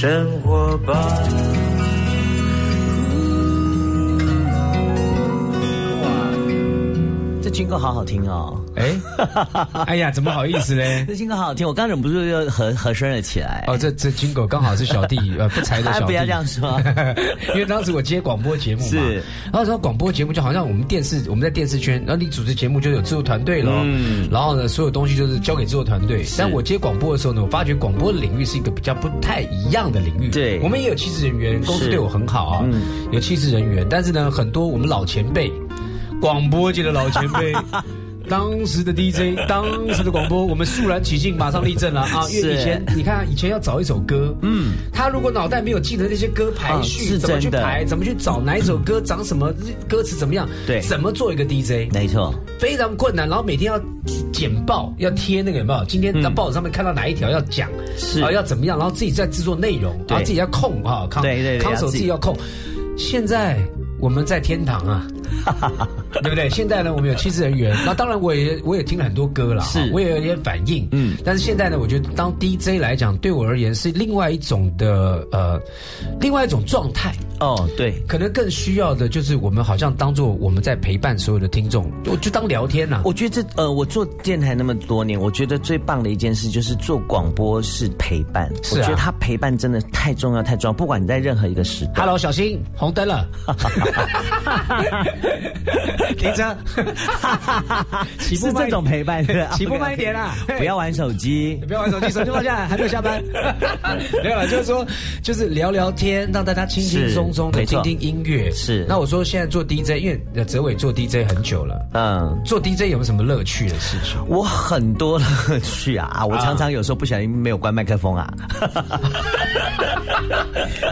生活吧。歌好好听哦！哎，哎呀，怎么好意思嘞？这军歌好好听，我刚忍不住又和和声了起来。哦，这这军狗刚好是小弟 呃不才的小弟，不要这样说。因为当时我接广播节目嘛，是，然后说广播节目就好像我们电视我们在电视圈，然后你主持节目就有制作团队了，嗯，然后呢所有东西就是交给制作团队。但我接广播的时候呢，我发觉广播的领域是一个比较不太一样的领域。对，我们也有气质人员，公司对我很好啊，有气质人员，但是呢，很多我们老前辈。广播界的老前辈，当时的 DJ，当时的广播，我们肃然起敬，马上立正了啊！因为以前你看，以前要找一首歌，嗯，他如果脑袋没有记得那些歌排序，怎么去排，怎么去找哪一首歌长什么歌词怎么样，对，怎么做一个 DJ，没错，非常困难。然后每天要剪报，要贴那个有没有？今天在报纸上面看到哪一条要讲，是啊，要怎么样？然后自己在制作内容，然后自己要控啊，康对对，康手自己要控。现在我们在天堂啊。对不对？现在呢，我们有七十人员，那当然我也我也听了很多歌了，是，我也有点反应，嗯。但是现在呢，我觉得当 DJ 来讲，对我而言是另外一种的呃，另外一种状态。哦，对，可能更需要的就是我们好像当做我们在陪伴所有的听众，我就当聊天呐。我觉得这呃，我做电台那么多年，我觉得最棒的一件事就是做广播是陪伴。是我觉得他陪伴真的太重要太重要，不管你在任何一个时代。Hello，小心红灯了。停车，是这种陪伴，起步慢一点啦，不要玩手机，不要玩手机，手机放下，还没有下班。没有了，就是说，就是聊聊天，让大家轻轻松松的听听音乐。是，那我说现在做 DJ，因为泽伟做 DJ 很久了，嗯，做 DJ 有没有什么乐趣的事情？我很多乐趣啊，我常常有时候不小心没有关麦克风啊。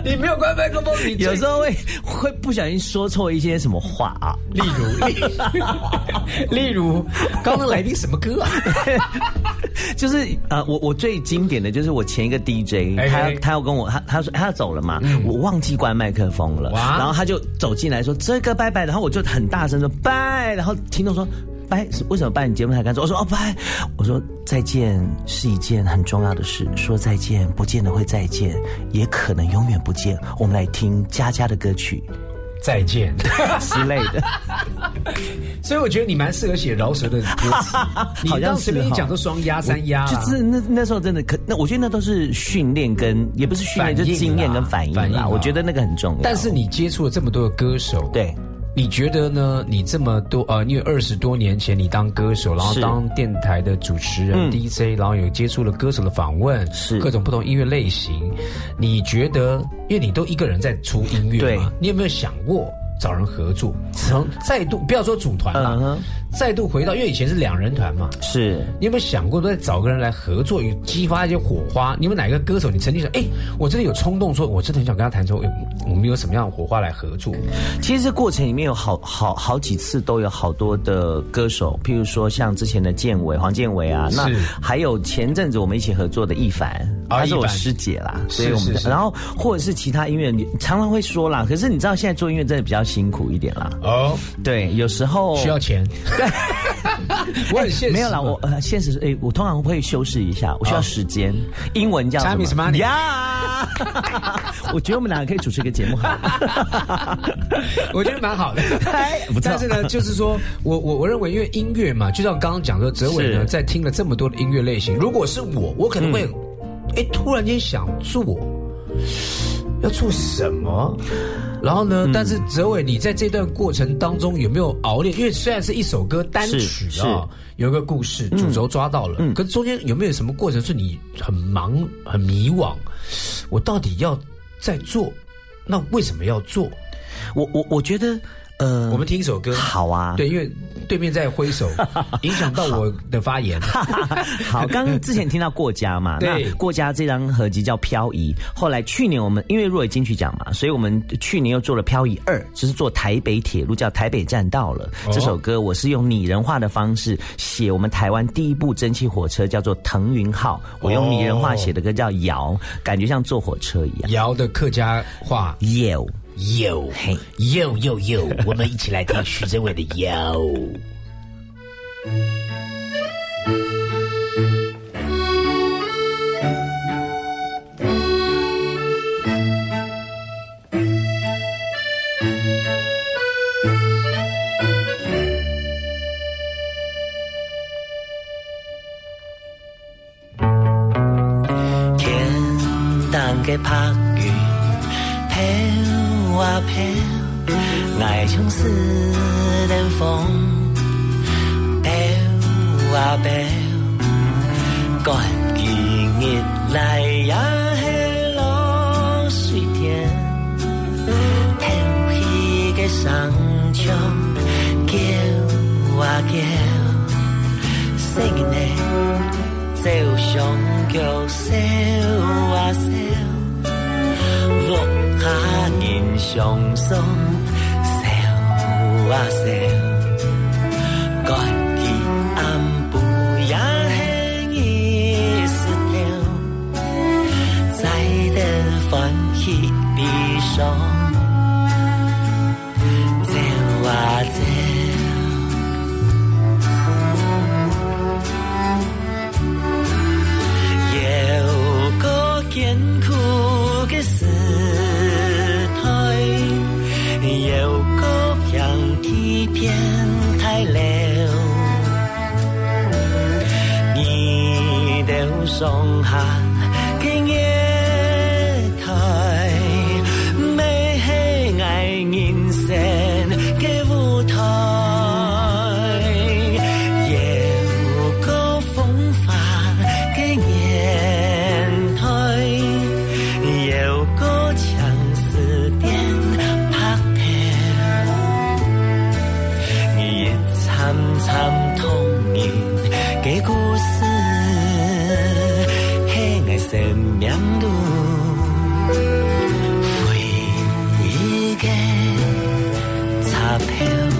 你没有关麦克风，你有时候会会不小心说错一些什么话啊，例如，例如，刚刚来的什么歌啊？就是呃，我我最经典的就是我前一个 DJ，他他要跟我他他说他要走了嘛，我忘记关麦克风了，然后他就走进来说这个拜拜，然后我就很大声说拜，然后听众说。拜，为什么拜？你节目才开始？我说哦拜，我说再见是一件很重要的事，说再见不见得会再见，也可能永远不见。我们来听佳佳的歌曲《再见》之类的。所以我觉得你蛮适合写饶舌的歌词。你当时便一讲都双压三压，就是那那时候真的可，那我觉得那都是训练跟也不是训练，就是经验跟反应啦。我觉得那个很重要。但是你接触了这么多的歌手，对。你觉得呢？你这么多呃，因为二十多年前你当歌手，然后当电台的主持人 DJ，然后有接触了歌手的访问，是各种不同音乐类型。你觉得，因为你都一个人在出音乐嘛，你有没有想过找人合作？从再度不要说组团了。再度回到，因为以前是两人团嘛，是你有没有想过，再找个人来合作，有激发一些火花？你们哪个歌手，你曾经想，哎，我真的有冲动，说我真的很想跟他谈，说，哎，我们有什么样的火花来合作？其实这过程里面有好好好几次都有好多的歌手，譬如说像之前的建伟、黄建伟啊，那还有前阵子我们一起合作的易凡，她是我师姐啦，所以我们然后或者是其他音乐，常常会说啦，可是你知道现在做音乐真的比较辛苦一点啦。哦，对，有时候需要钱。我很现实，没有啦，我呃，现实是，哎，我通常会修饰一下，我需要时间。英文叫什么？呀，我觉得我们两个可以主持一个节目，我觉得蛮好的。但是呢，就是说我我我认为，因为音乐嘛，就像刚刚讲的，泽伟呢，在听了这么多的音乐类型，如果是我，我可能会，哎，突然间想做，要做什么？然后呢？但是泽伟，你在这段过程当中有没有熬练？因为虽然是一首歌单曲啊，有一个故事主轴抓到了，可是中间有没有什么过程是你很忙、很迷惘？我到底要在做？那为什么要做？我我我觉得。呃，我们听一首歌，好啊。对，因为对面在挥手，影响到我的发言。好，刚刚之前听到过家嘛，对，过家这张合集叫《漂移》。后来去年我们因为若伟金曲奖嘛，所以我们去年又做了《漂移二》，就是做台北铁路叫台北站到了这首歌。我是用拟人化的方式写我们台湾第一部蒸汽火车，叫做腾云号。我用拟人化写的歌叫《摇》，感觉像坐火车一样。摇的客家话有。有有有有，我们一起来听徐志伟的有。淡淡的白云飘。飘啊飘，爱像似阵风飘啊飘，赶几日来也系落水天，跳起嘅山丘叫啊叫，声音呢？走上桥，笑啊笑，上霜，笑啊笑，赶去暗布也轻易湿条，在的欢喜悲伤，上下。走，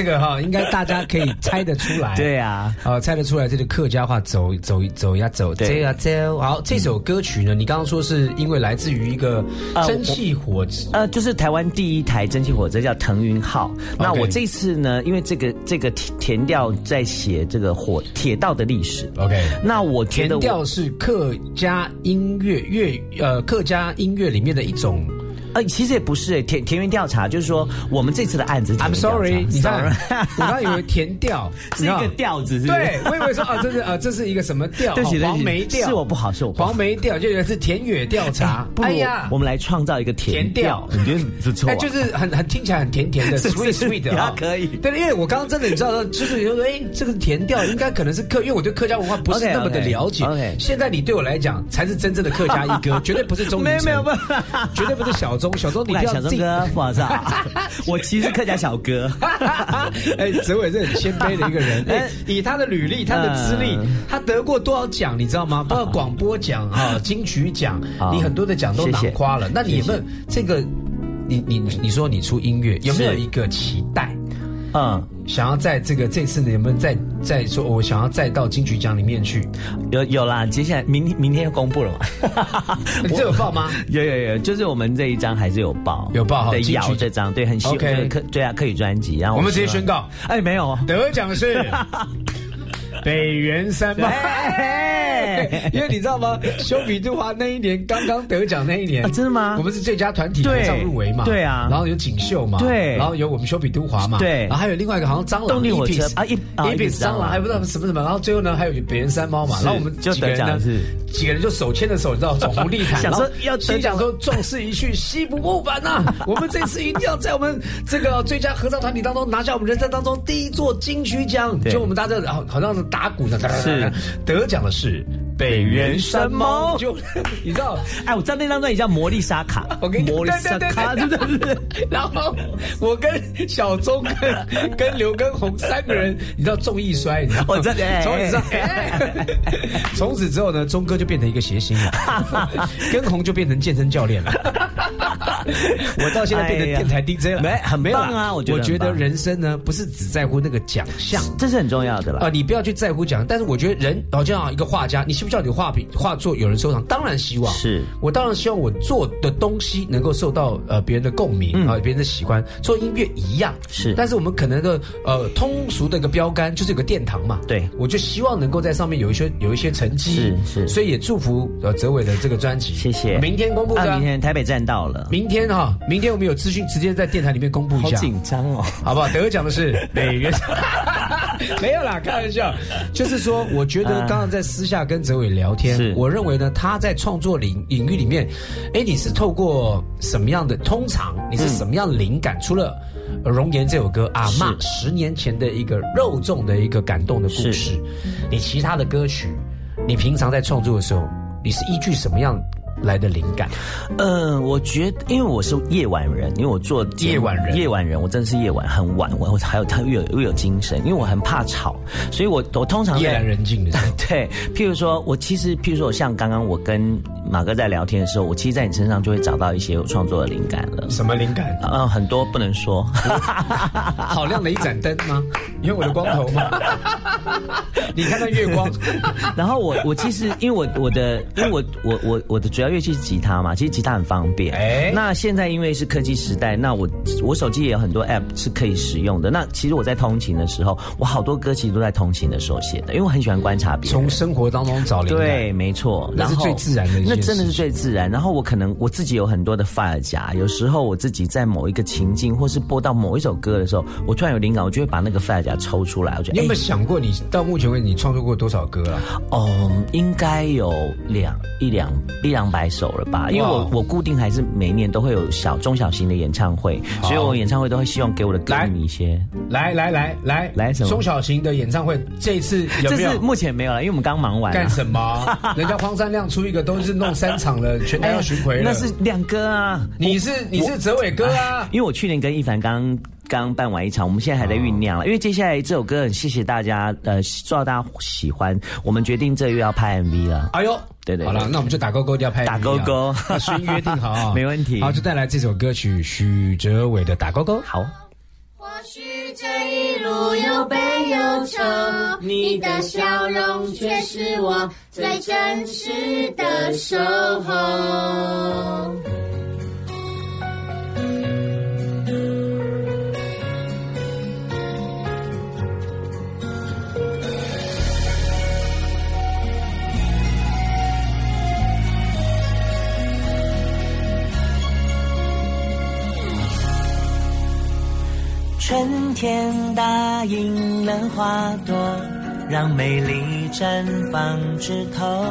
这个哈，应该大家可以猜得出来。对呀，哦，猜得出来，这个客家话走走走呀走，走呀走。好，这首歌曲呢，你刚刚说是因为来自于一个蒸汽火车，呃，就是台湾第一台蒸汽火车叫腾云号。那我这次呢，因为这个这个填填调在写这个火铁道的历史。OK，那我填调是客家音乐乐呃客家音乐里面的一种。呃，其实也不是诶，田田园调查就是说，我们这次的案子。I'm sorry，你看，我刚以为田调是一个调子，是对，我以为说啊，这是啊，这是一个什么调？黄梅调是我不好，是我黄梅调，就以为是田野调查。哎呀，我们来创造一个田调，你觉得是错？哎，就是很很听起来很甜甜的，sweet sweet 的，可以。对，因为我刚刚真的你知道，就是说，哎，这个田调应该可能是客，因为我对客家文化不是那么的了解。现在你对我来讲才是真正的客家一哥，绝对不是中没有没有没有，绝对不是小钟，小钟你不要。小钟哥，不好意思，我其实客家小哥。哎，泽伟是很谦卑的一个人。哎，以他的履历，他的资历，他得过多少奖，你知道吗？包括广播奖啊、金曲奖，你很多的奖都拿夸了。那你有没有这个？你你你说你出音乐有没有一个期待？嗯。想要在这个这次你，有没有再再说？我想要再到金曲奖里面去？有有啦，接下来明天明天要公布了嘛？你 这有报吗？有有有，就是我们这一张还是有报，有报。对，摇这张对，很喜欢。可对啊，可以专辑。然后我们直接宣告，哎，没有得奖是。北原山猫，因为你知道吗？修比杜华那一年刚刚得奖那一年，真的吗？我们是最佳团体合唱入围嘛，对啊，然后有锦绣嘛，对，然后有我们修比杜华嘛，对，然后还有另外一个好像蟑螂，动力火车啊，一一笔蟑螂，还不知道什么什么，然后最后呢还有北原山猫嘛，然后我们就得奖是。几个人就手牵着手，你知道走红地毯，想说要心想说壮士一去西不复返呐，我们这次一定要在我们这个最佳合唱团体当中拿下我们人生当中第一座金曲奖，就我们大家好好像是打鼓的。是得奖的是北原山猫，就你知道，哎，我知道那张专辑叫《魔力沙卡》，我魔力沙卡，真的是。然后我跟小钟跟跟刘根红三个人，你知道重易摔，你知道吗？我真的，从此从此之后呢，钟哥就变成一个谐星了，根红就变成健身教练了。我到现在变成电台 DJ 了，没很棒啊！我觉得我觉得人生呢，不是只在乎那个奖项，这是很重要的啦啊！你不要去在乎奖。但是我觉得人，好像一个画家，你希不希望你的画笔、画作有人收藏？当然希望。是我当然希望我做的东西能够受到呃别人的共鸣啊，别人的喜欢。做音乐一样是，但是我们可能的呃通俗的一个标杆就是有个殿堂嘛。对，我就希望能够在上面有一些有一些成绩。是是，所以也祝福呃泽伟的这个专辑。谢谢。明天公布的，明天台北站到了。明天哈，明天我们有资讯直接在电台里面公布一下。好紧张哦，好不好？得奖的是 美元。没有啦，开玩笑，就是说，我觉得刚刚在私下跟泽伟聊天，我认为呢，他在创作领领域里面，哎，你是透过什么样的？通常你是什么样的灵感？除了《容颜》这首歌，阿妈十年前的一个肉粽的一个感动的故事，你其他的歌曲，你平常在创作的时候，你是依据什么样？来的灵感，嗯，我觉得，因为我是夜晚人，因为我做夜晚人，夜晚人，我真的是夜晚很晚，我我还有他又有又有精神，因为我很怕吵，所以我我通常夜阑人静的，对，譬如说，我其实譬如说，像刚刚我跟马哥在聊天的时候，我其实在你身上就会找到一些有创作的灵感了。什么灵感？嗯，很多不能说。好亮的一盏灯吗？因为我的光头吗？你看到月光。然后我我其实因为我我的因为我我我我的主要。乐器是吉他嘛？其实吉他很方便。哎，那现在因为是科技时代，那我我手机也有很多 App 是可以使用的。那其实我在通勤的时候，我好多歌其实都在通勤的时候写的，因为我很喜欢观察别人，从生活当中找灵感。对，没错，那是最自然的。那真的是最自然。然后我可能我自己有很多的 file 夹，有时候我自己在某一个情境，或是播到某一首歌的时候，我突然有灵感，我就会把那个 file 夹抽出来。我觉得你有没有想过，你到目前为止你创作过多少歌啊？哦，应该有两一两一两百。首了吧，因为我我固定还是每年都会有小中小型的演唱会，所以我演唱会都会希望给我的歌迷一些来来来来来什么中小型的演唱会，这一次有没有？目前没有了，因为我们刚忙完。干什么？人家荒山亮出一个都是弄三场了，全台要巡回了。那是亮哥啊，你是你是泽伟哥啊，因为我去年跟一凡刚。刚办完一场，我们现在还在酝酿了。因为接下来这首歌很谢谢大家，呃，受到大家喜欢，我们决定这月要拍 MV 了。哎呦，对对，好了，那我们就打勾勾要拍打勾勾，先约定好，没问题。好，就带来这首歌曲许哲伟的打勾勾。好。或许这一路有悲有愁，你的笑容却是我最真实的守候。春天答应了花朵，让美丽绽放枝头。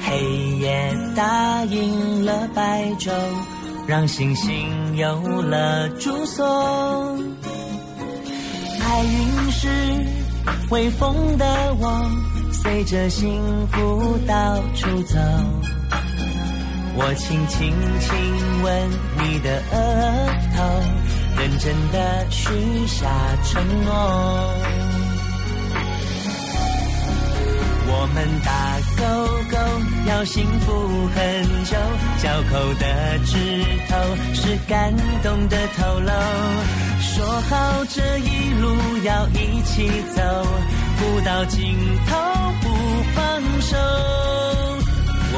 黑夜答应了白昼，让星星有了住所。白云是微风的我，随着幸福到处走。我轻轻亲吻你的额头。认真的许下承诺，我们打勾勾，要幸福很久。交口的指头是感动的透露。说好这一路要一起走，不到尽头不放手。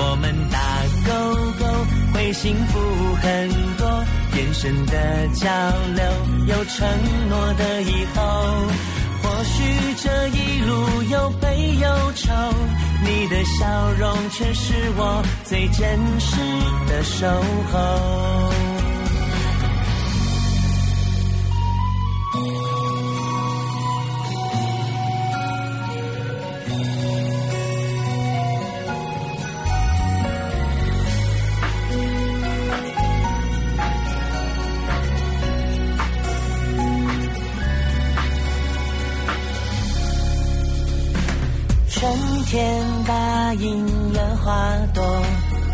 我们打勾勾，会幸福很多。眼神的交流，有承诺的以后。或许这一路有悲有愁，你的笑容却是我最真实的守候。天答应了花朵，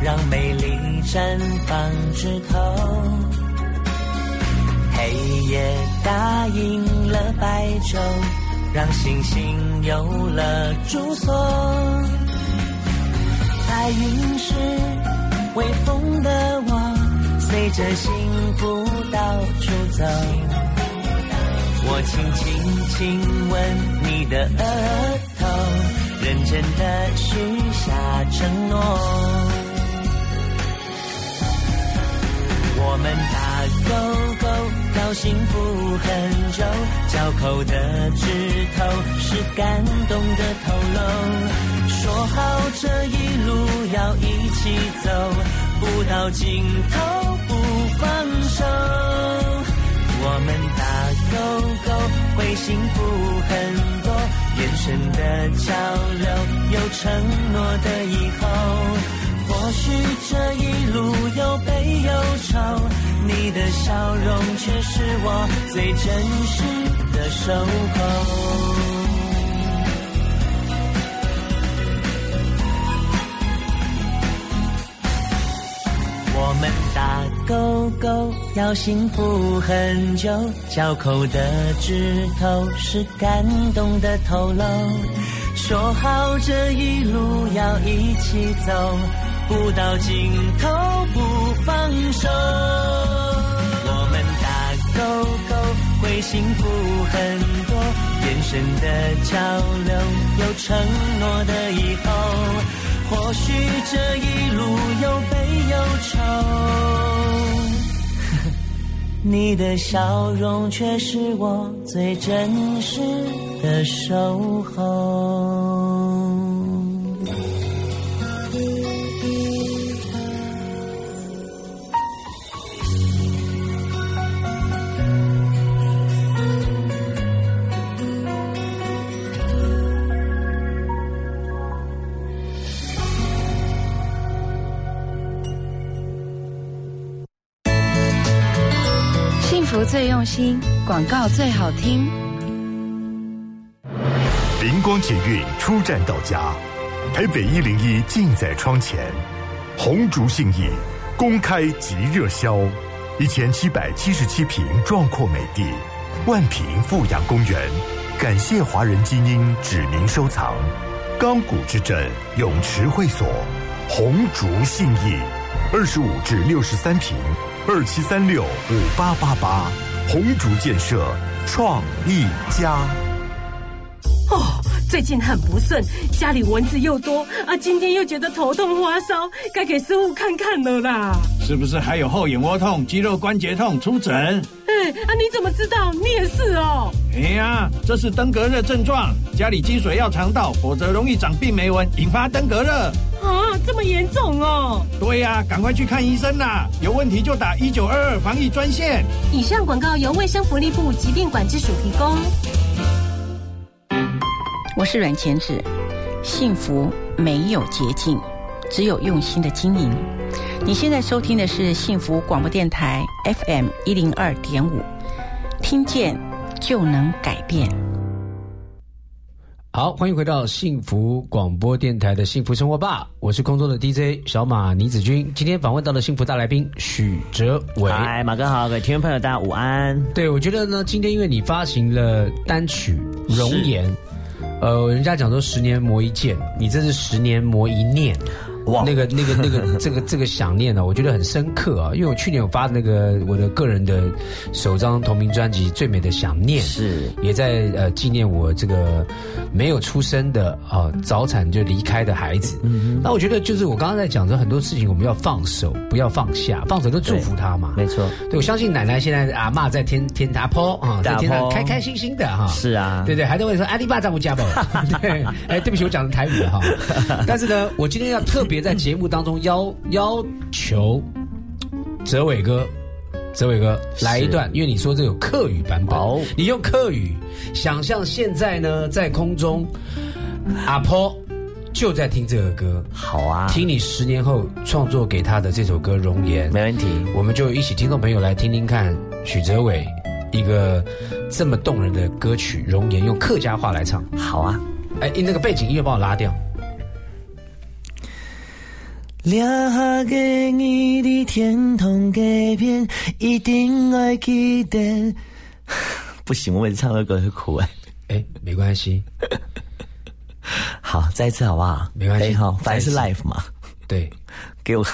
让美丽绽放枝头。黑夜答应了白昼，让星星有了住所。白云是微风的我，随着幸福到处走。我轻轻亲吻你的额头。认真的许下承诺，我们打勾勾，要幸福很久。交口的指头是感动的透露，说好这一路要一起走，不到尽头不放手。我们打勾勾，会幸福很多。眼神的交流，有承诺的以后。或许这一路有悲有愁，你的笑容却是我最真实的守候。我们打勾勾，要幸福很久。交口的指头是感动的透露。说好这一路要一起走，不到尽头不放手。我们打勾勾，会幸福很多。眼神的交流，有承诺的以后。或许这一路有悲有愁，你的笑容却是我最真实的守候。最用心，广告最好听。灵光捷运出站到家，台北一零一近在窗前，红竹信义公开即热销，一千七百七十七平壮阔美地，万平富阳公园，感谢华人精英指名收藏，钢骨之镇泳池会所，红竹信义二十五至六十三平。二七三六五八八八，红竹建设创意家。哦，最近很不顺，家里蚊子又多啊，今天又觉得头痛发烧，该给师傅看看了啦。是不是还有后眼窝痛、肌肉关节痛？出诊。哎啊，你怎么知道？你也是哦。哎呀，这是登革热症状，家里积水要肠道，否则容易长病媒蚊，引发登革热。啊，这么严重哦！对呀，赶快去看医生啦！有问题就打一九二二防疫专线。以上广告由卫生福利部疾病管制署提供。我是阮前子，幸福没有捷径，只有用心的经营。你现在收听的是幸福广播电台 FM 一零二点五，听见就能改变。好，欢迎回到幸福广播电台的幸福生活吧，我是空中的 DJ 小马倪子君。今天访问到了幸福大来宾许哲伟。嗨，马哥好，各位听众朋友大家午安。对，我觉得呢，今天因为你发行了单曲《容颜》，呃，人家讲说十年磨一剑，你这是十年磨一念。哇，那个、那个、那个，这个、这个想念呢，我觉得很深刻啊。因为我去年有发那个我的个人的首张同名专辑《最美的想念》，是也在呃纪念我这个没有出生的啊早产就离开的孩子。嗯那我觉得就是我刚刚在讲的很多事情，我们要放手，不要放下，放手就祝福他嘛。没错，对我相信奶奶现在阿妈在天天大坡啊，在天上开开心心的哈。是啊，对对，还在问说阿里巴巴我家不？对，哎，对不起，我讲的台语哈。但是呢，我今天要特别。别在节目当中要要求泽伟哥，泽伟哥来一段，因为你说这有客语版本，你用客语想象现在呢在空中，阿婆就在听这个歌，好啊，听你十年后创作给他的这首歌《容颜》，没问题，我们就一起听众朋友来听听看许泽伟一个这么动人的歌曲《容颜》，用客家话来唱，好啊，哎，那个背景音乐帮我拉掉。留给你的天堂改变，一定爱记得。不行，我每次唱的歌会哭哎。哎，没关系。好，再一次好不好？没关系，好，反正是 life 嘛。对，给我。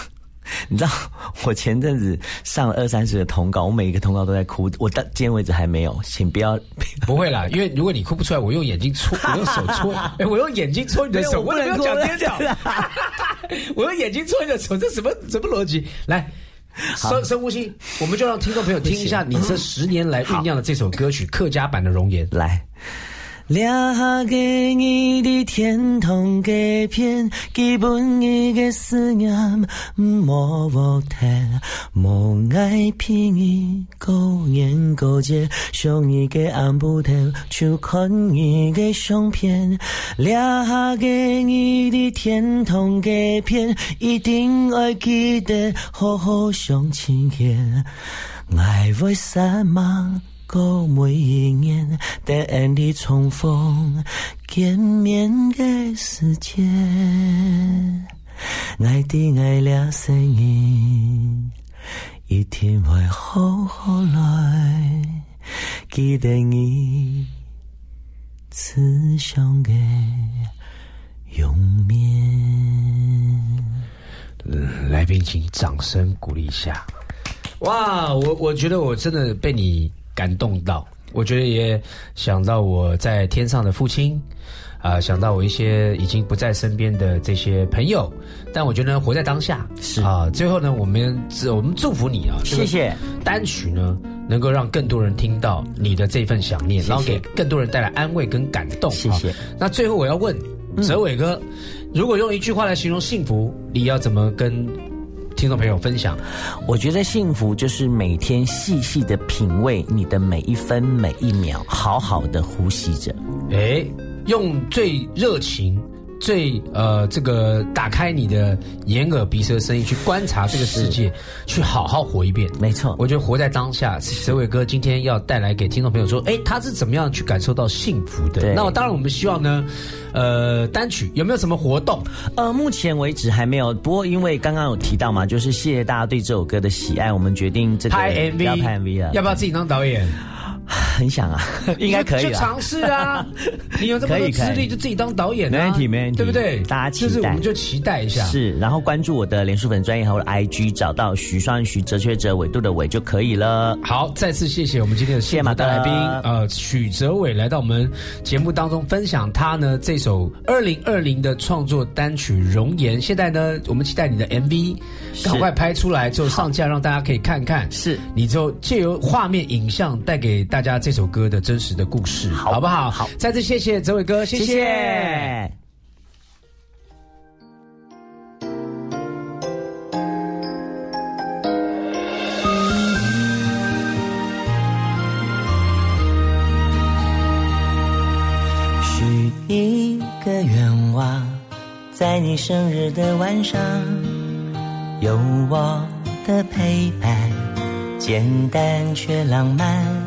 你知道 我前阵子上了二三十个通告，我每一个通告都在哭。我到今天为止还没有，请不要。不会啦，因为如果你哭不出来，我用眼睛戳，我用手戳，哎，我用眼睛戳你的手，我不能讲颠倒。我用眼睛戳你的手，这什么什么逻辑？来，深深呼吸，我们就让听众朋友听一下你这十年来酝酿的这首歌曲客家版的容颜。来。留给你的天堂歌片，基本你的思念莫忘掉，莫爱骗你过年过节，想你的安不头，就看你的相片。留给你的天堂歌片，一定会记得好好相亲见，爱为什么？过每一年，等你重逢见面的时间，爱的爱了声音，一天会好好来，记得你慈祥的容面。来宾，请掌声鼓励一下。哇，我我觉得我真的被你。感动到，我觉得也想到我在天上的父亲，啊，想到我一些已经不在身边的这些朋友，但我觉得活在当下是啊。最后呢，我们我们祝福你啊，谢谢单曲呢，能够让更多人听到你的这份想念，然后给更多人带来安慰跟感动。谢谢。那最后我要问泽伟哥，如果用一句话来形容幸福，你要怎么跟？听众朋友分享，我觉得幸福就是每天细细的品味你的每一分每一秒，好好的呼吸着。哎，用最热情。最呃，这个打开你的眼耳鼻舌声音，去观察这个世界，去好好活一遍。没错，我觉得活在当下。泽伟哥今天要带来给听众朋友说，哎，他是怎么样去感受到幸福的？那我当然，我们希望呢，呃，单曲有没有什么活动？呃，目前为止还没有。不过因为刚刚有提到嘛，就是谢谢大家对这首歌的喜爱，我们决定这个拍 MV，要拍 MV 了，要不要自己当导演？很想啊，应该可以尝试啊！你有这么多资历，就自己当导演，没问题，没问题，对不对？大家期待，我们就期待一下。是，然后关注我的脸书粉专业和我的 IG，找到徐双徐哲学者纬度的纬就可以了。好，再次谢谢我们今天的谢马大来宾，呃，许哲伟来到我们节目当中分享他呢这首二零二零的创作单曲《容颜》。现在呢，我们期待你的 MV 赶快拍出来之后上架，让大家可以看看。是，你就借由画面影像带给大家这首歌的真实的故事，好不好？好，再次谢谢泽伟哥，谢谢。许一个愿望，在你生日的晚上，有我的陪伴，简单却浪漫。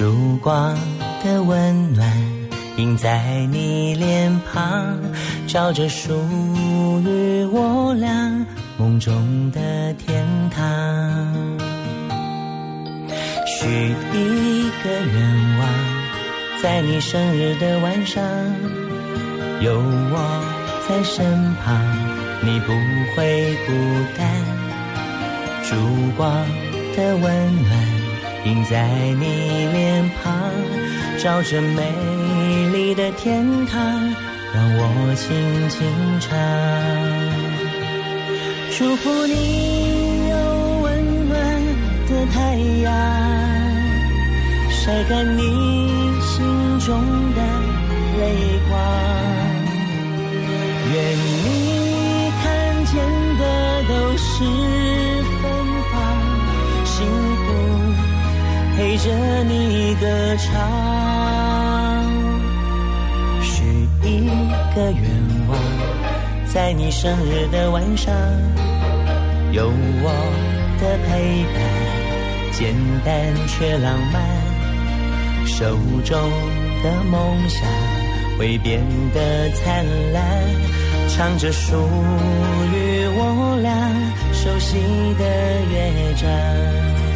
烛光的温暖映在你脸庞，照着属于我俩梦中的天堂。许一个愿望，在你生日的晚上，有我在身旁，你不会孤单。烛光的温暖映在你脸庞，照着美丽的天堂，让我轻轻唱。祝福你有温暖的太阳。晒干你心中的泪光，愿你看见的都是陪着你歌唱。许一个愿望，在你生日的晚上，有我的陪伴，简单却浪漫。手中的梦想会变得灿烂，唱着属于我俩熟悉的乐章。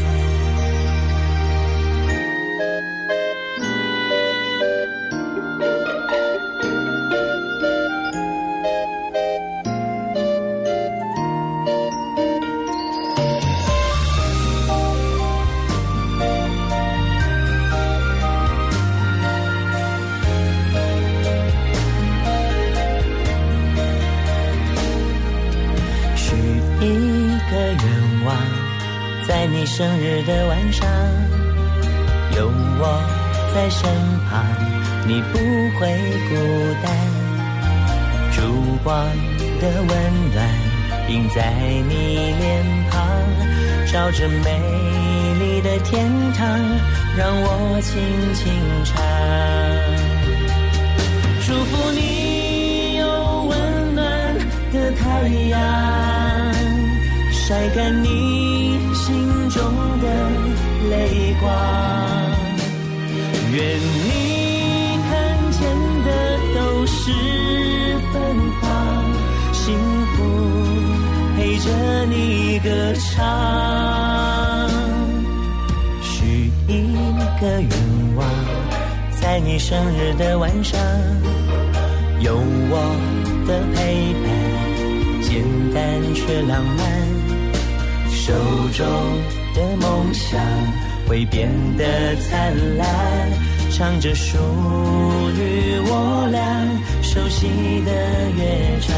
映在你脸庞，照着美丽的天堂，让我轻轻唱。祝福你有温暖的太阳，晒干你。心中的泪光，愿你看见的都是芬芳，幸福着你歌唱。许一个愿望，在你生日的晚上，有我的陪伴，简单却浪漫。手中的梦想会变得灿烂，唱着属于我俩熟悉的乐章。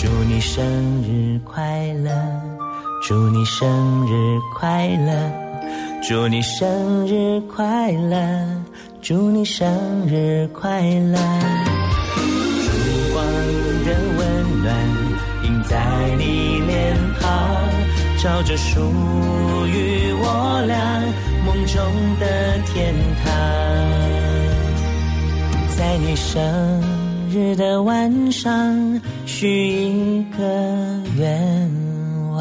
祝你生日快乐，祝你生日快乐，祝你生日快乐，祝你生日快乐。烛光的温暖映。在你脸庞，照着属于我俩梦中的天堂。在你生日的晚上，许一个愿望。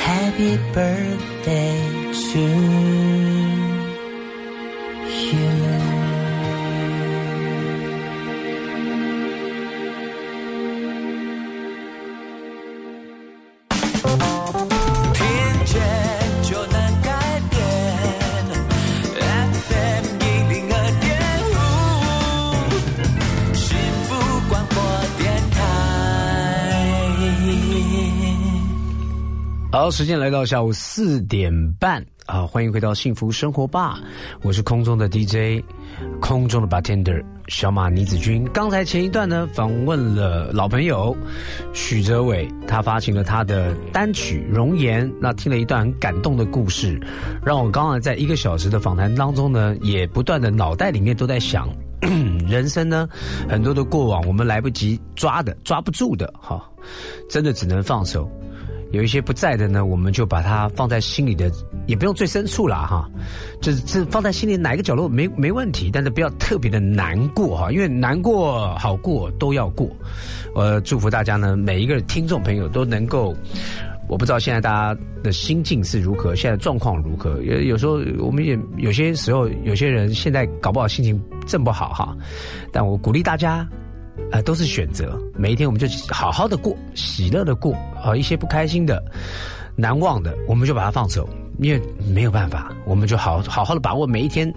Happy birthday. to you. 好，时间来到下午四点半啊！欢迎回到幸福生活吧，我是空中的 DJ，空中的 bartender 小马倪子君。刚才前一段呢，访问了老朋友许哲伟，他发行了他的单曲《容颜》，那听了一段很感动的故事，让我刚刚在一个小时的访谈当中呢，也不断的脑袋里面都在想，人生呢，很多的过往我们来不及抓的、抓不住的，哈，真的只能放手。有一些不在的呢，我们就把它放在心里的，也不用最深处了哈，就是这放在心里哪一个角落没没问题，但是不要特别的难过哈，因为难过好过都要过。我祝福大家呢，每一个听众朋友都能够，我不知道现在大家的心境是如何，现在状况如何，有有时候我们也有些时候有些人现在搞不好心情正不好哈，但我鼓励大家啊，都是选择。每一天我们就好好的过，喜乐的过啊，一些不开心的、难忘的，我们就把它放手，因为没有办法，我们就好好好的把握每一天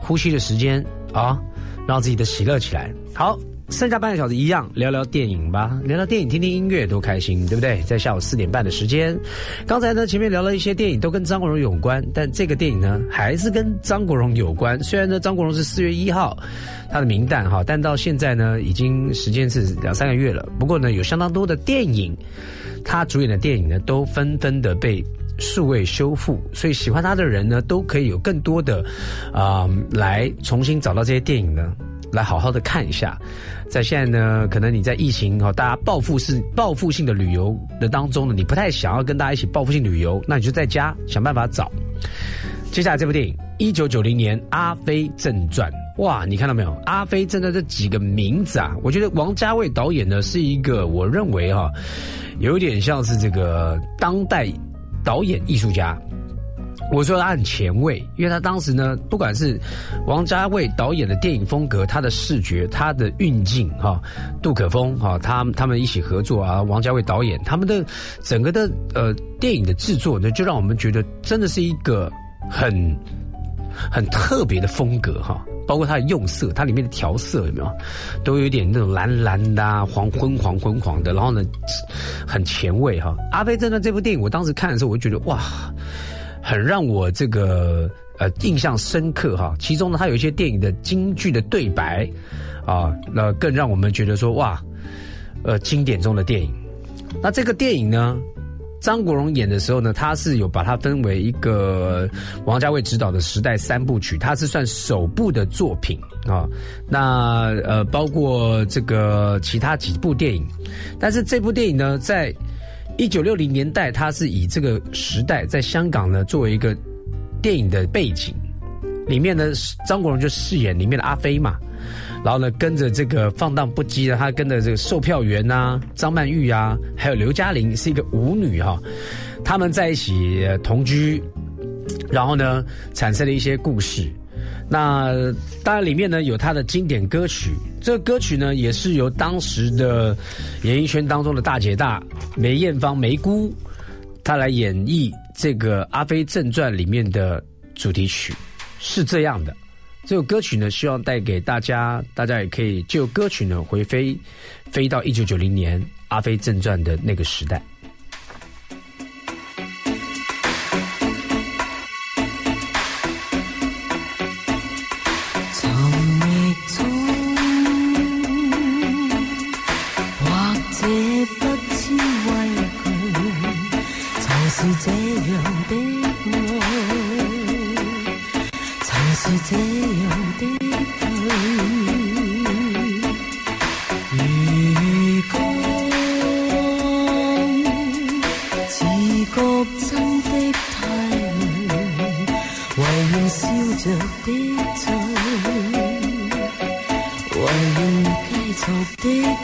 呼吸的时间啊，让自己的喜乐起来。好。剩下半个小时一样聊聊电影吧，聊聊电影，听听音乐多开心，对不对？在下午四点半的时间，刚才呢前面聊了一些电影，都跟张国荣有关，但这个电影呢还是跟张国荣有关。虽然呢张国荣是四月一号他的名单哈，但到现在呢已经时间是两三个月了。不过呢有相当多的电影，他主演的电影呢都纷纷的被数位修复，所以喜欢他的人呢都可以有更多的啊来重新找到这些电影呢。来好好的看一下，在现在呢，可能你在疫情哈，大家报复式、报复性的旅游的当中呢，你不太想要跟大家一起报复性旅游，那你就在家想办法找。接下来这部电影，一九九零年《阿飞正传》，哇，你看到没有？《阿飞正传》这几个名字啊，我觉得王家卫导演呢是一个，我认为哈，有点像是这个当代导演艺术家。我说他很前卫，因为他当时呢，不管是王家卫导演的电影风格，他的视觉，他的运镜，哈，杜可风，哈，他他们一起合作啊，王家卫导演他们的整个的呃电影的制作呢，就让我们觉得真的是一个很很特别的风格哈，包括它的用色，它里面的调色有没有，都有点那种蓝蓝的、黄昏黄昏黄的，然后呢，很前卫哈。阿飞正传这部电影，我当时看的时候，我就觉得哇。很让我这个呃印象深刻哈，其中呢，它有一些电影的京剧的对白，啊，那更让我们觉得说哇，呃，经典中的电影。那这个电影呢，张国荣演的时候呢，他是有把它分为一个王家卫执导的时代三部曲，它是算首部的作品啊。那呃，包括这个其他几部电影，但是这部电影呢，在一九六零年代，他是以这个时代在香港呢作为一个电影的背景，里面呢张国荣就饰演里面的阿飞嘛，然后呢跟着这个放荡不羁的他跟着这个售票员呐张曼玉啊，还有刘嘉玲是一个舞女哈，他们在一起同居，然后呢产生了一些故事。那当然里面呢有他的经典歌曲，这个歌曲呢也是由当时的演艺圈当中的大姐大梅艳芳梅姑，她来演绎这个《阿飞正传》里面的主题曲，是这样的。这首歌曲呢，希望带给大家，大家也可以就歌曲呢回飞，飞到一九九零年《阿飞正传》的那个时代。如今，自觉真的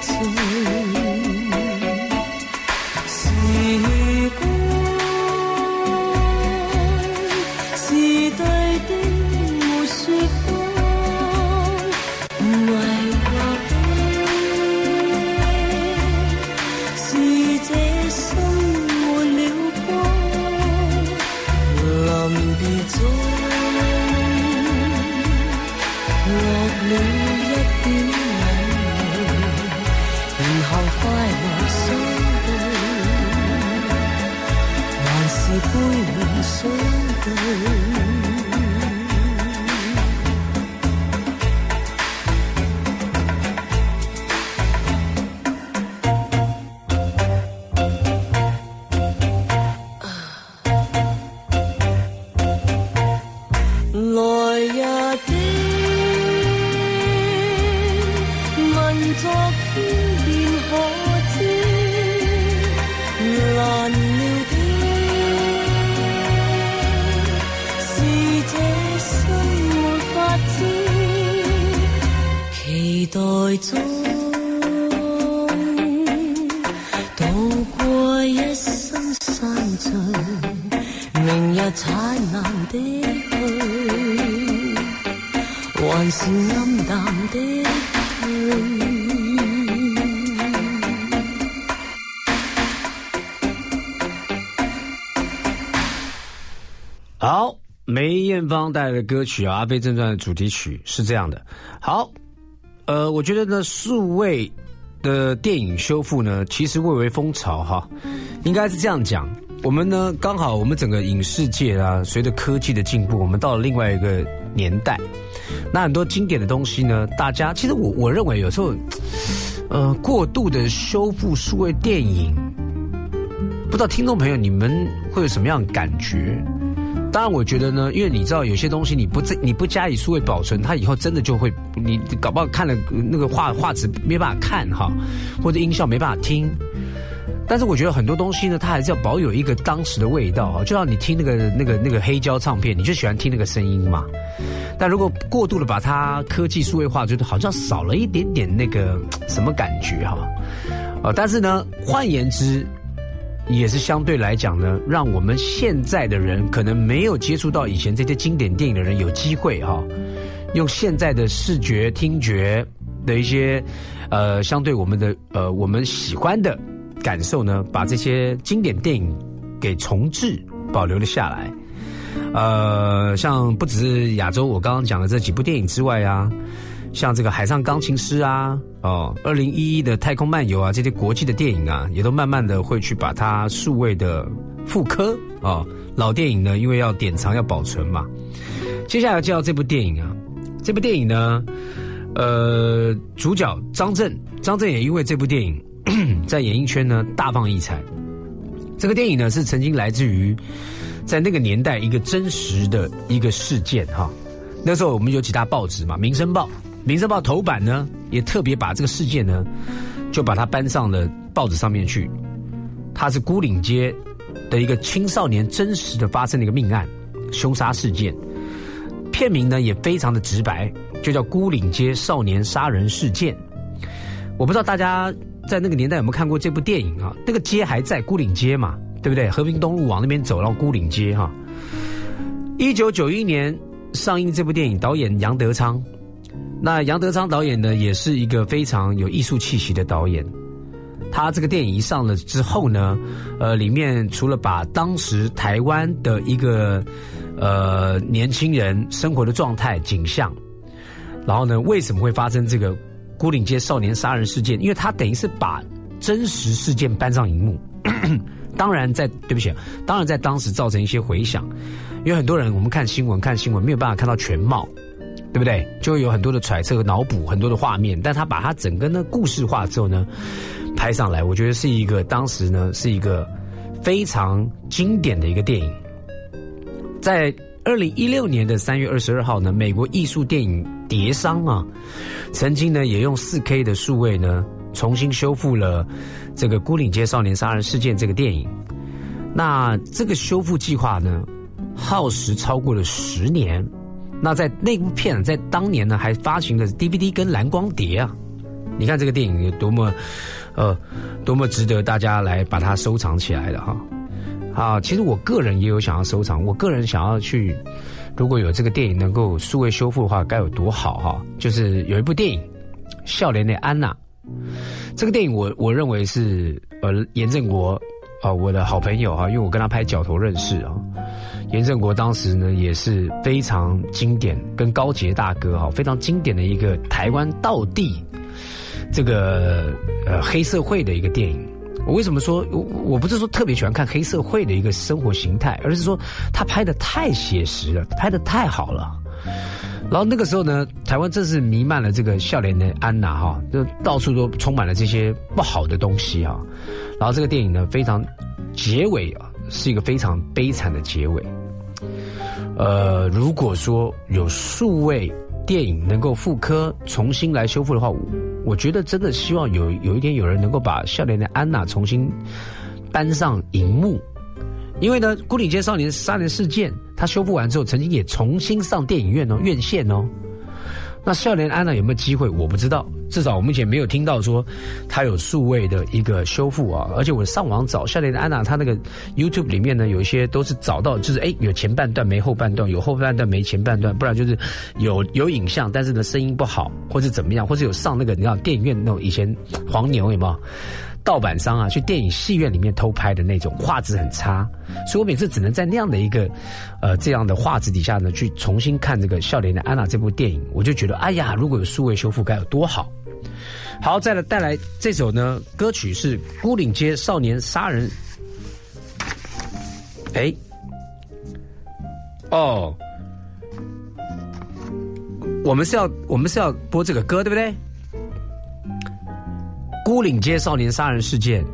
去。好，梅艳芳带来的歌曲《阿飞正传》的主题曲是这样的。好，呃，我觉得呢，数位的电影修复呢，其实蔚为风潮哈，应该是这样讲。我们呢，刚好我们整个影视界啊，随着科技的进步，我们到了另外一个年代。那很多经典的东西呢，大家其实我我认为有时候，呃，过度的修复数位电影，不知道听众朋友你们会有什么样的感觉？当然，我觉得呢，因为你知道有些东西你不在你不加以数位保存，它以后真的就会你搞不好看了那个画画质没办法看哈，或者音效没办法听。但是我觉得很多东西呢，它还是要保有一个当时的味道啊，就像你听那个那个那个黑胶唱片，你就喜欢听那个声音嘛。但如果过度的把它科技数位化，觉得好像少了一点点那个什么感觉哈。啊，但是呢，换言之。也是相对来讲呢，让我们现在的人可能没有接触到以前这些经典电影的人有机会哈，用现在的视觉、听觉的一些呃相对我们的呃我们喜欢的感受呢，把这些经典电影给重置保留了下来。呃，像不只是亚洲，我刚刚讲的这几部电影之外啊。像这个《海上钢琴师》啊，哦，二零一一的《太空漫游》啊，这些国际的电影啊，也都慢慢的会去把它数位的复刻啊。老电影呢，因为要典藏要保存嘛。接下来介绍这部电影啊，这部电影呢，呃，主角张震，张震也因为这部电影 在演艺圈呢大放异彩。这个电影呢是曾经来自于在那个年代一个真实的一个事件哈。那时候我们有几大报纸嘛，《民生报》。《民生报》头版呢，也特别把这个事件呢，就把它搬上了报纸上面去。它是孤岭街的一个青少年真实的发生的一个命案，凶杀事件。片名呢也非常的直白，就叫《孤岭街少年杀人事件》。我不知道大家在那个年代有没有看过这部电影啊？那个街还在孤岭街嘛，对不对？和平东路往那边走，到孤岭街哈。一九九一年上映这部电影，导演杨德昌。那杨德昌导演呢，也是一个非常有艺术气息的导演。他这个电影一上了之后呢，呃，里面除了把当时台湾的一个呃年轻人生活的状态景象，然后呢，为什么会发生这个孤岭街少年杀人事件？因为他等于是把真实事件搬上荧幕。当然，在对不起，当然在当时造成一些回响，因为很多人我们看新闻看新闻没有办法看到全貌。对不对？就会有很多的揣测和脑补，很多的画面。但他把它整个呢故事化之后呢，拍上来，我觉得是一个当时呢是一个非常经典的一个电影。在二零一六年的三月二十二号呢，美国艺术电影碟商啊，曾经呢也用四 K 的数位呢重新修复了这个《孤岭街少年杀人事件》这个电影。那这个修复计划呢，耗时超过了十年。那在那部片在当年呢，还发行了 DVD 跟蓝光碟啊！你看这个电影有多么，呃，多么值得大家来把它收藏起来的哈！啊，其实我个人也有想要收藏，我个人想要去，如果有这个电影能够数位修复的话，该有多好哈！就是有一部电影《笑脸的安娜》，这个电影我我认为是呃严正国啊我的好朋友啊，因为我跟他拍《角头》认识啊。严正国当时呢也是非常经典，跟高杰大哥哈非常经典的一个台湾道地这个呃黑社会的一个电影。我为什么说我我不是说特别喜欢看黑社会的一个生活形态，而是说他拍的太写实了，拍的太好了。然后那个时候呢，台湾正是弥漫了这个笑脸的安娜哈，就到处都充满了这些不好的东西哈。然后这个电影呢非常结尾啊是一个非常悲惨的结尾。呃，如果说有数位电影能够复刻、重新来修复的话，我觉得真的希望有有一天有人能够把《笑脸的安娜》重新搬上荧幕，因为呢，《孤岭街少年杀人事件》它修复完之后，曾经也重新上电影院哦，院线哦。那笑脸安娜有没有机会？我不知道，至少我目前没有听到说它有数位的一个修复啊。而且我上网找笑脸安娜，它那个 YouTube 里面呢，有一些都是找到，就是哎有前半段没后半段，有后半段没前半段，不然就是有有影像，但是呢声音不好，或者怎么样，或者有上那个你知道电影院那种以前黄牛有没有？盗版商啊，去电影戏院里面偷拍的那种画质很差，所以我每次只能在那样的一个呃这样的画质底下呢，去重新看这个《笑脸的安娜》这部电影，我就觉得哎呀，如果有数位修复该有多好。好，再来带来这首呢歌曲是《孤岭街少年杀人》。哎，哦，我们是要我们是要播这个歌对不对？孤岭街少年杀人事件，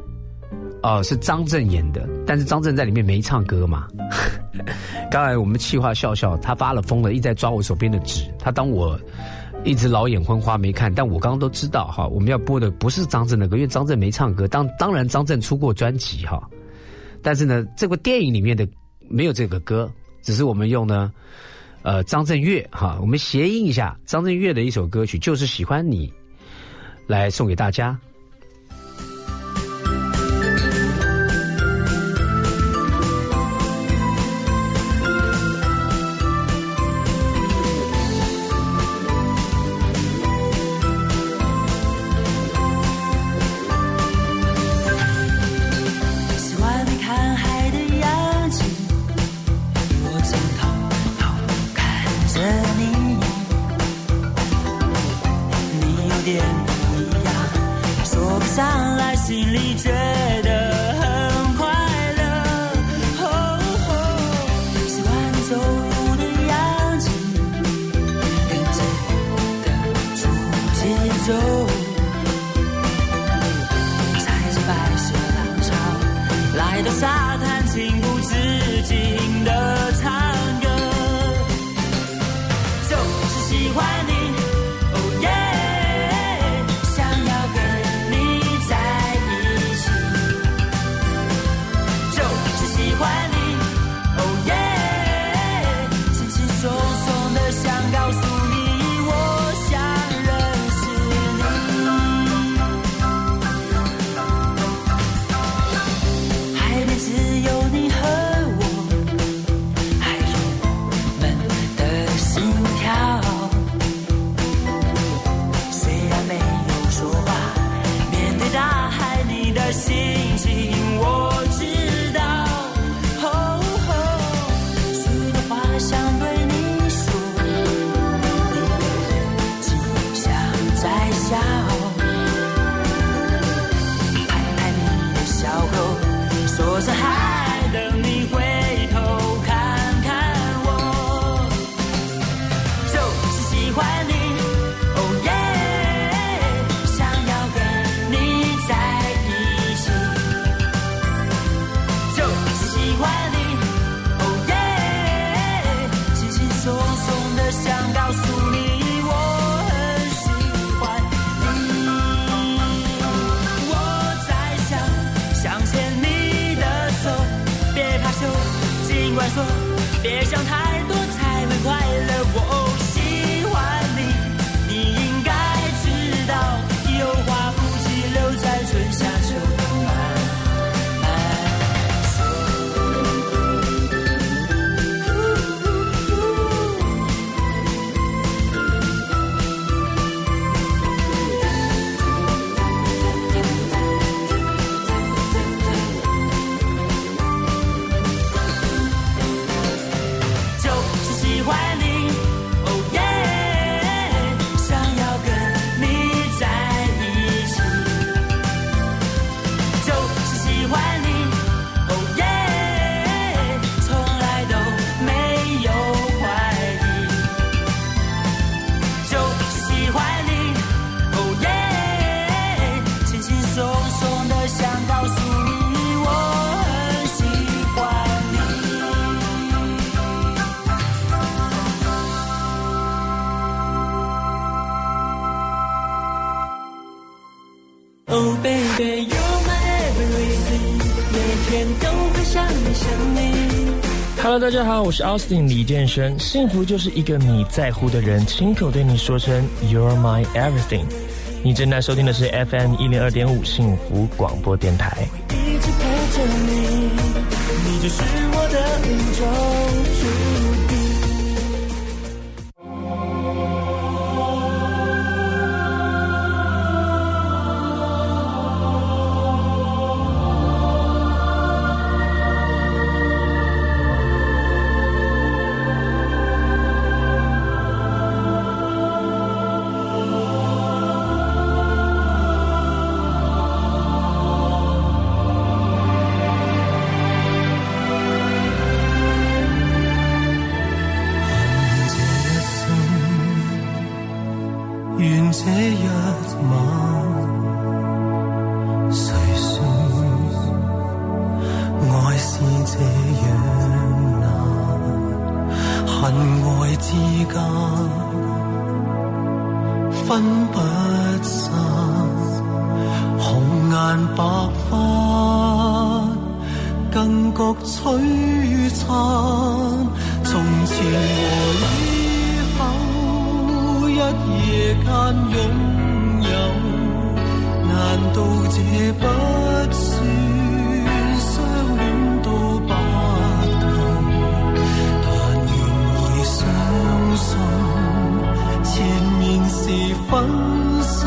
哦，是张震演的，但是张震在里面没唱歌嘛。刚才我们气话笑笑，他发了疯了，一直在抓我手边的纸，他当我一直老眼昏花没看，但我刚刚都知道哈，我们要播的不是张震的歌，因为张震没唱歌。当当然张震出过专辑哈，但是呢，这部电影里面的没有这个歌，只是我们用呢，呃，张震岳哈，我们谐音一下，张震岳的一首歌曲就是喜欢你，来送给大家。Hello，大家好，我是 Austin 李健生。幸福就是一个你在乎的人亲口对你说声 You're my everything。你正在收听的是 FM 一零二点五幸福广播电台。一直陪着你，你就是我的命中。分手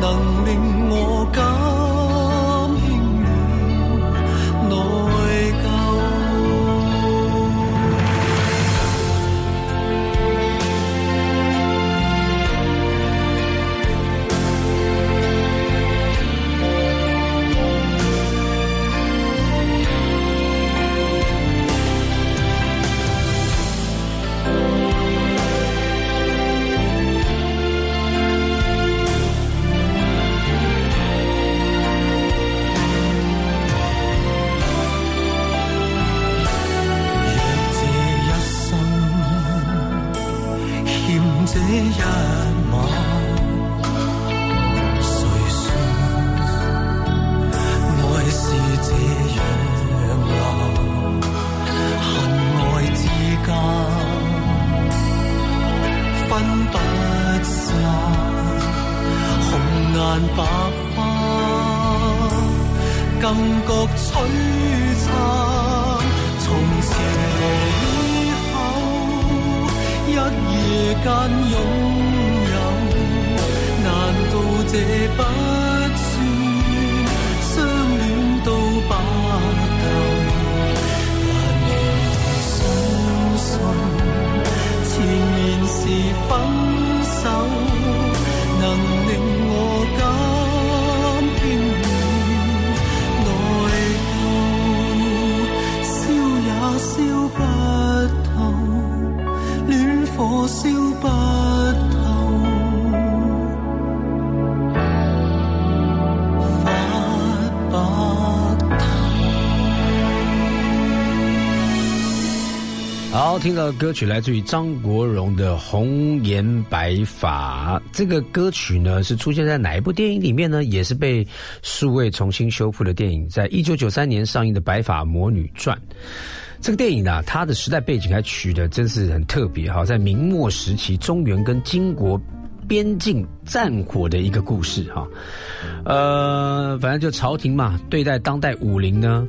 能令我好听到的歌曲来自于张国荣的《红颜白发》。这个歌曲呢，是出现在哪一部电影里面呢？也是被数位重新修复的电影，在一九九三年上映的《白发魔女传》。这个电影呢，它的时代背景还取得真是很特别哈，在明末时期中原跟金国边境战火的一个故事哈。呃，反正就朝廷嘛，对待当代武林呢。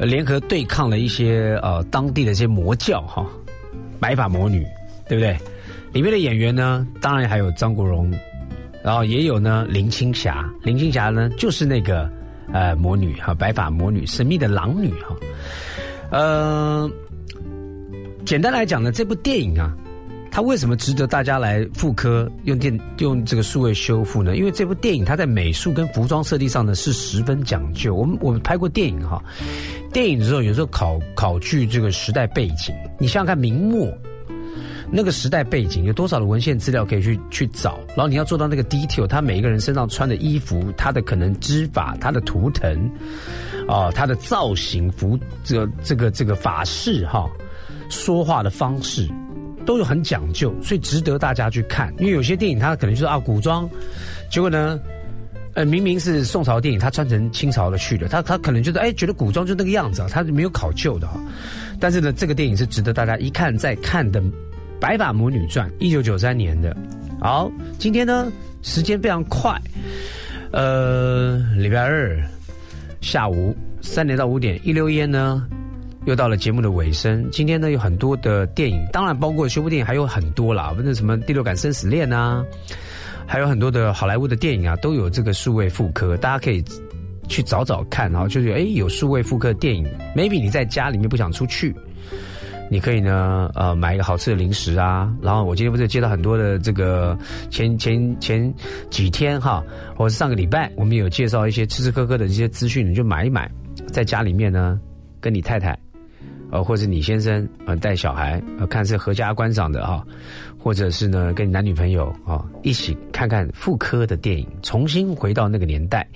联合对抗了一些呃当地的一些魔教哈，白发魔女，对不对？里面的演员呢，当然还有张国荣，然后也有呢林青霞。林青霞呢，就是那个呃魔女哈，白发魔女，神秘的狼女哈。呃，简单来讲呢，这部电影啊。它为什么值得大家来复刻用电用这个数位修复呢？因为这部电影它在美术跟服装设计上呢是十分讲究。我们我们拍过电影哈，电影的时候有时候考考据这个时代背景。你想想看，明末那个时代背景有多少的文献资料可以去去找？然后你要做到那个 detail，他每一个人身上穿的衣服，他的可能织法，他的图腾，啊，他的造型服，这这个这个法式哈，说话的方式。都有很讲究，所以值得大家去看。因为有些电影它可能就是啊古装，结果呢，呃明明是宋朝电影，他穿成清朝的去了，他他可能就是哎觉得古装就那个样子啊，他没有考究的哈。但是呢，这个电影是值得大家一看再看的，《白发魔女传》，一九九三年的。好，今天呢时间非常快，呃礼拜二下午三点到五点，一溜烟呢。又到了节目的尾声，今天呢有很多的电影，当然包括修复电影还有很多啦，那什么《第六感生死恋》啊，还有很多的好莱坞的电影啊，都有这个数位复刻，大家可以去找找看，然后就是哎有数位复刻电影，maybe 你在家里面不想出去，你可以呢呃买一个好吃的零食啊，然后我今天不是接到很多的这个前前前几天哈，或是上个礼拜我们有介绍一些吃吃喝喝的这些资讯，你就买一买，在家里面呢跟你太太。呃，或者你先生呃带小孩呃看是合家观赏的哈，或者是呢跟你男女朋友啊一起看看妇科的电影，重新回到那个年代，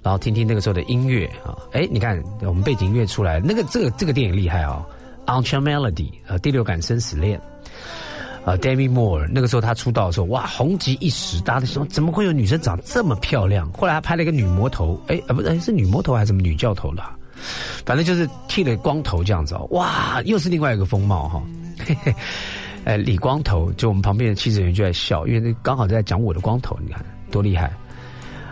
然后听听那个时候的音乐啊，哎，你看我们背景音乐出来，那个这个这个电影厉害啊，，Unchained Melody，呃，第六感生死恋。啊，Demi Moore 那个时候他出道的时候，哇，红极一时，大家都说怎么会有女生长这么漂亮？后来他拍了一个女魔头，哎，啊不是，是女魔头还是什么女教头了？反正就是剃了光头这样子哦，哇，又是另外一个风貌哈。嘿 嘿，哎，理光头，就我们旁边的妻子人员就在笑，因为那刚好在讲我的光头，你看多厉害。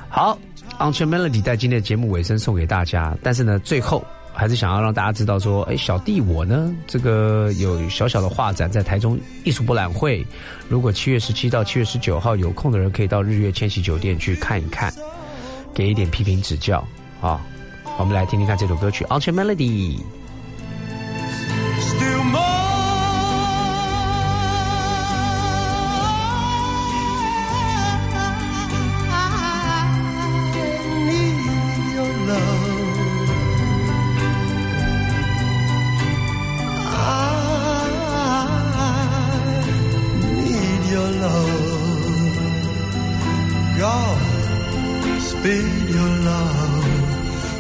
好，Unchained Melody 在今天的节目尾声送给大家，但是呢，最后。还是想要让大家知道说，哎，小弟我呢，这个有小小的画展在台中艺术博览会。如果七月十七到七月十九号有空的人，可以到日月千禧酒店去看一看，给一点批评指教啊。我们来听听看这首歌曲《Ultra Melody》。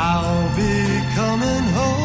I'll be coming home.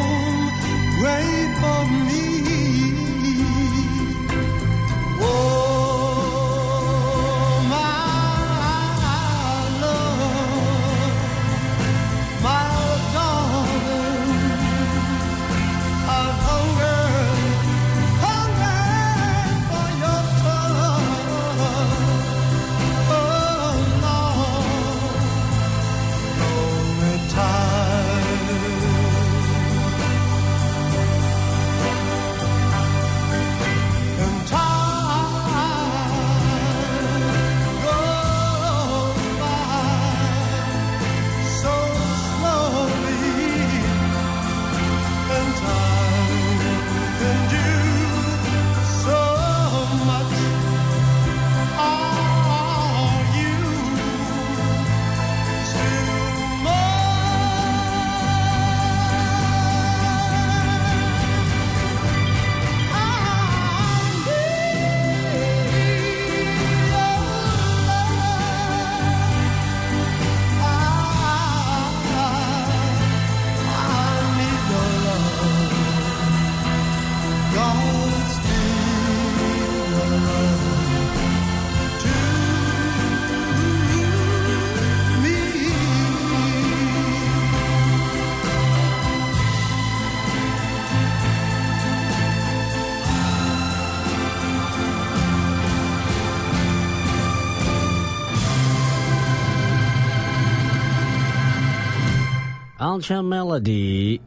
乡间 Melody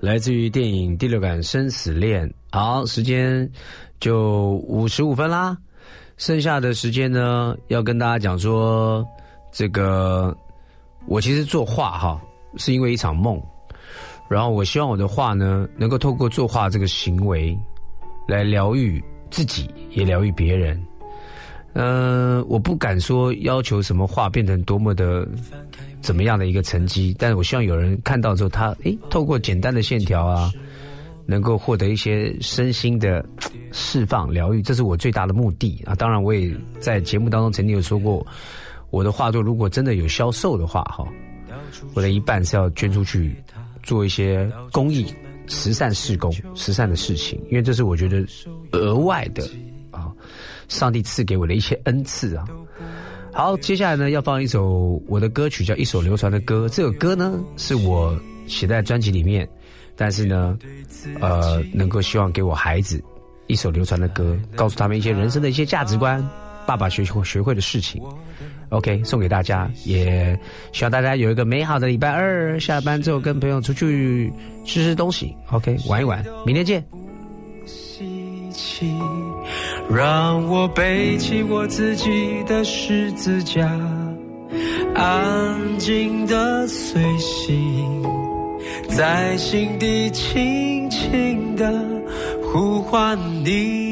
来自于电影《第六感生死恋》。好，时间就五十五分啦，剩下的时间呢，要跟大家讲说，这个我其实作画哈，是因为一场梦，然后我希望我的画呢，能够透过作画这个行为，来疗愈自己，也疗愈别人。嗯，我不敢说要求什么画变成多么的。怎么样的一个成绩？但是我希望有人看到之后，他诶，透过简单的线条啊，能够获得一些身心的释放、疗愈，这是我最大的目的啊！当然，我也在节目当中曾经有说过，我的画作如果真的有销售的话，哈，我的一半是要捐出去做一些公益、慈善事工、慈善的事情，因为这是我觉得额外的啊，上帝赐给我的一些恩赐啊。好，接下来呢要放一首我的歌曲，叫《一首流传的歌》。这首歌呢是我写在专辑里面，但是呢，呃，能够希望给我孩子一首流传的歌，告诉他们一些人生的一些价值观，爸爸学会学会的事情。OK，送给大家，也希望大家有一个美好的礼拜二，下班之后跟朋友出去吃吃东西，OK，玩一玩，明天见。让我背起我自己的十字架，安静的随行，在心底轻轻的呼唤你。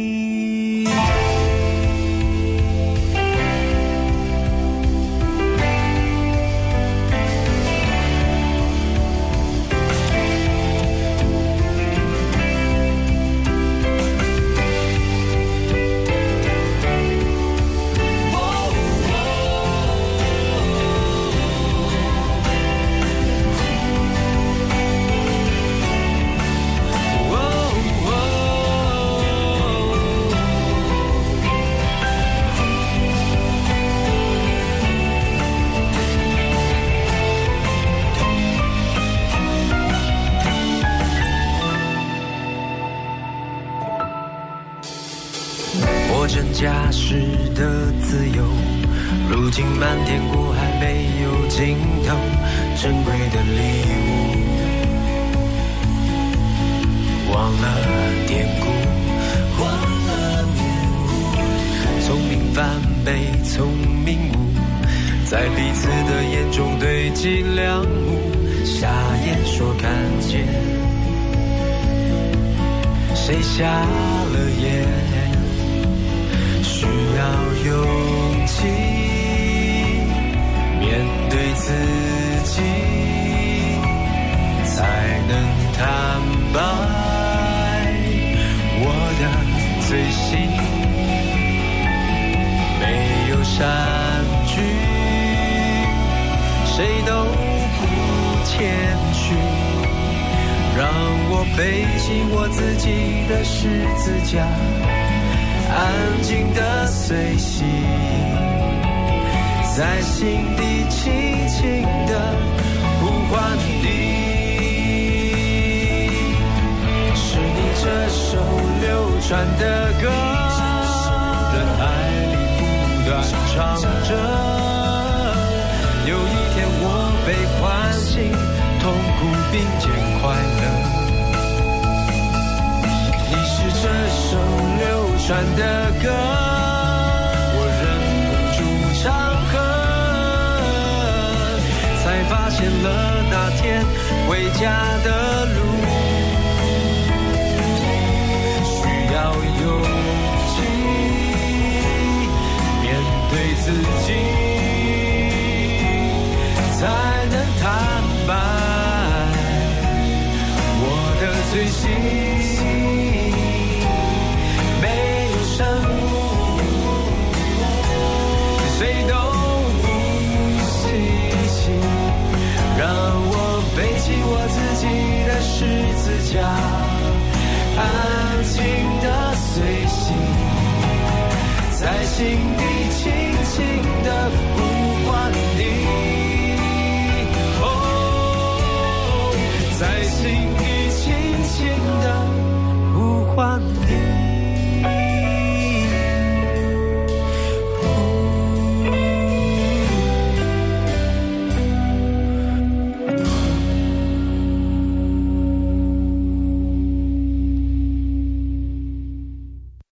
背起我自己的十字架，安静的随行，在心底轻轻的呼唤你。是你这首流传的歌，人海里不断唱着。有一天我被唤醒，痛苦并肩快乐。这首流传的歌我忍不住唱和才发现了那天回家的路需要勇气面对自己才能坦白我的罪行。心底情